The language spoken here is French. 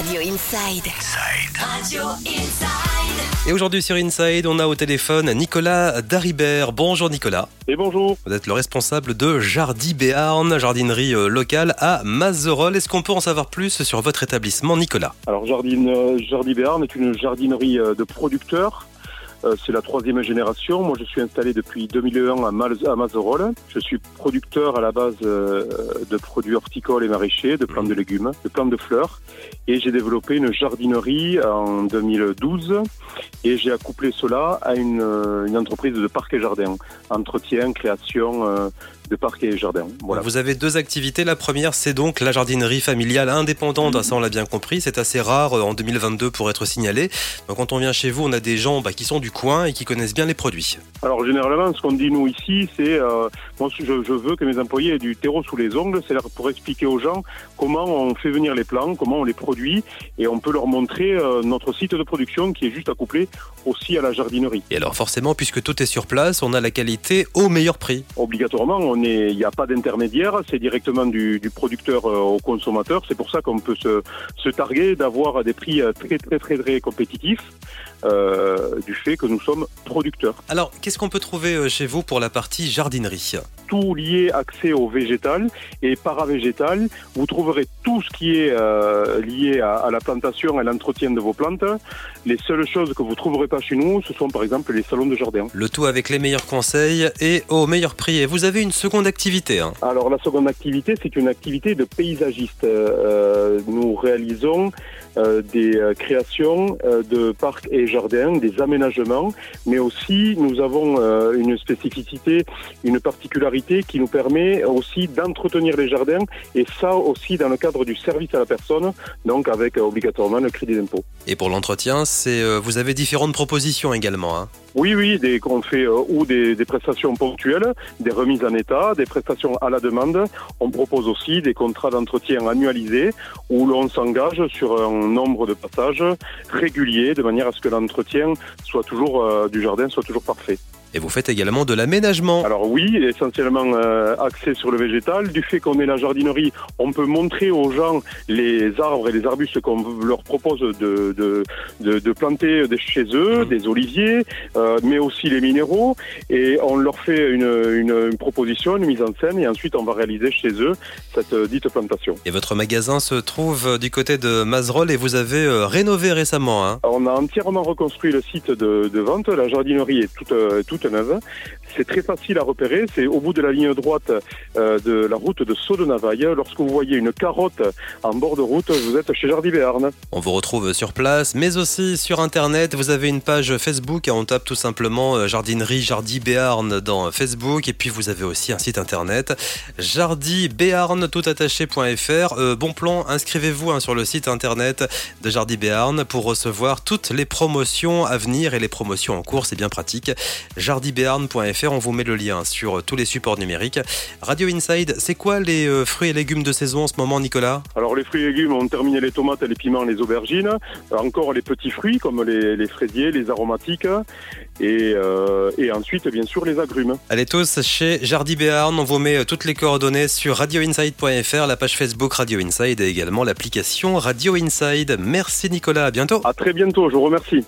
Radio Inside. Radio Inside. Et aujourd'hui sur Inside, on a au téléphone Nicolas Daribert. Bonjour Nicolas. Et bonjour. Vous êtes le responsable de Jardy Béarn, jardinerie euh, locale à Mazerolles. Est-ce qu'on peut en savoir plus sur votre établissement, Nicolas? Alors Jardine, euh, Jardy Béarn est une jardinerie euh, de producteurs. Euh, C'est la troisième génération. Moi, je suis installé depuis 2001 à, Mal à Mazerolles. Je suis producteur à la base euh, de produits horticoles et maraîchers, de plantes de légumes, de plantes de fleurs. Et j'ai développé une jardinerie en 2012. Et j'ai accouplé cela à une, euh, une entreprise de parcs et jardins. Entretien, création euh, de parcs et jardins. Voilà. Vous avez deux activités. La première, c'est donc la jardinerie familiale indépendante. Ça, on l'a bien compris. C'est assez rare en 2022 pour être signalé. Donc, quand on vient chez vous, on a des gens bah, qui sont du coin et qui connaissent bien les produits. Alors généralement, ce qu'on dit nous ici, c'est euh, moi je, je veux que mes employés aient du terreau sous les ongles, c'est pour expliquer aux gens comment on fait venir les plants, comment on les produit, et on peut leur montrer euh, notre site de production qui est juste accouplé aussi à la jardinerie. Et alors, forcément, puisque tout est sur place, on a la qualité au meilleur prix. Obligatoirement, on est, il n'y a pas d'intermédiaire, c'est directement du, du producteur euh, au consommateur. C'est pour ça qu'on peut se, se targuer d'avoir des prix euh, très très très très compétitifs du fait que nous sommes producteurs. Alors, qu'est-ce qu'on peut trouver euh, chez vous pour la partie jardinerie? Tout lié accès au végétal et paravégétal. Vous trouverez tout ce qui est euh, lié à, à la plantation et à l'entretien de vos plantes. Les seules choses que vous trouverez pas chez nous, ce sont par exemple les salons de jardin. Le tout avec les meilleurs conseils et au meilleur prix. Et vous avez une seconde activité. hein. Alors la seconde activité, c'est une activité de paysagiste. Euh, nous réalisons euh, des euh, créations euh, de parcs et jardins, des aménagements, mais aussi nous avons une spécificité, une particularité qui nous permet aussi d'entretenir les jardins et ça aussi dans le cadre du service à la personne, donc avec obligatoirement le crédit d'impôt. Et pour l'entretien, c'est vous avez différentes propositions également. hein. Oui, oui, des, qu'on fait euh, ou des, des prestations ponctuelles, des remises en état, des prestations à la demande. On propose aussi des contrats d'entretien annualisés où l'on s'engage sur un nombre de passages réguliers de manière à ce que l'entretien soit toujours euh, du jardin soit toujours parfait. Et vous faites également de l'aménagement. Alors oui, essentiellement euh, axé sur le végétal. Du fait qu'on est la jardinerie, on peut montrer aux gens les arbres et les arbustes qu'on leur propose de, de, de, de planter chez eux, des oliviers, euh, mais aussi les minéraux. Et on leur fait une, une, une proposition, une mise en scène, et ensuite on va réaliser chez eux cette euh, dite plantation. Et votre magasin se trouve euh, du côté de Mazerolles et vous avez euh, rénové récemment. hein. On a entièrement reconstruit le site de, de vente. La jardinerie est toute, toute C'est très facile à repérer. C'est au bout de la ligne droite euh, de la route de Sceaux de Navaille. Lorsque vous voyez une carotte en bord de route, vous êtes chez Jardy Béarn. On vous retrouve sur place, mais aussi sur Internet. Vous avez une page Facebook on tape tout simplement euh, jardinerie Jardy Béarn dans Facebook. Et puis vous avez aussi un site Internet, jardybéarn toutattaché.fr. Euh, bon plan, inscrivez-vous hein, sur le site Internet de Jardy Béarn pour recevoir toutes les promotions à venir et les promotions en cours. C'est bien pratique. jardybéarn.fr, on vous met le lien sur tous les supports numériques. Radio Inside, c'est quoi les euh, fruits et légumes de saison en ce moment, Nicolas? Alors les fruits et légumes, on terminé les tomates, les piments, les aubergines. Encore les petits fruits comme les, les fraisiers, les aromatiques. Et, euh, et ensuite, bien sûr, les agrumes. Allez tous chez Jardy Béarn, on vous met euh, toutes les coordonnées sur radioinside.fr, la page Facebook Radio Inside et également l'application Radio Inside. Merci Nicolas, à bientôt. À très bientôt, je vous remercie.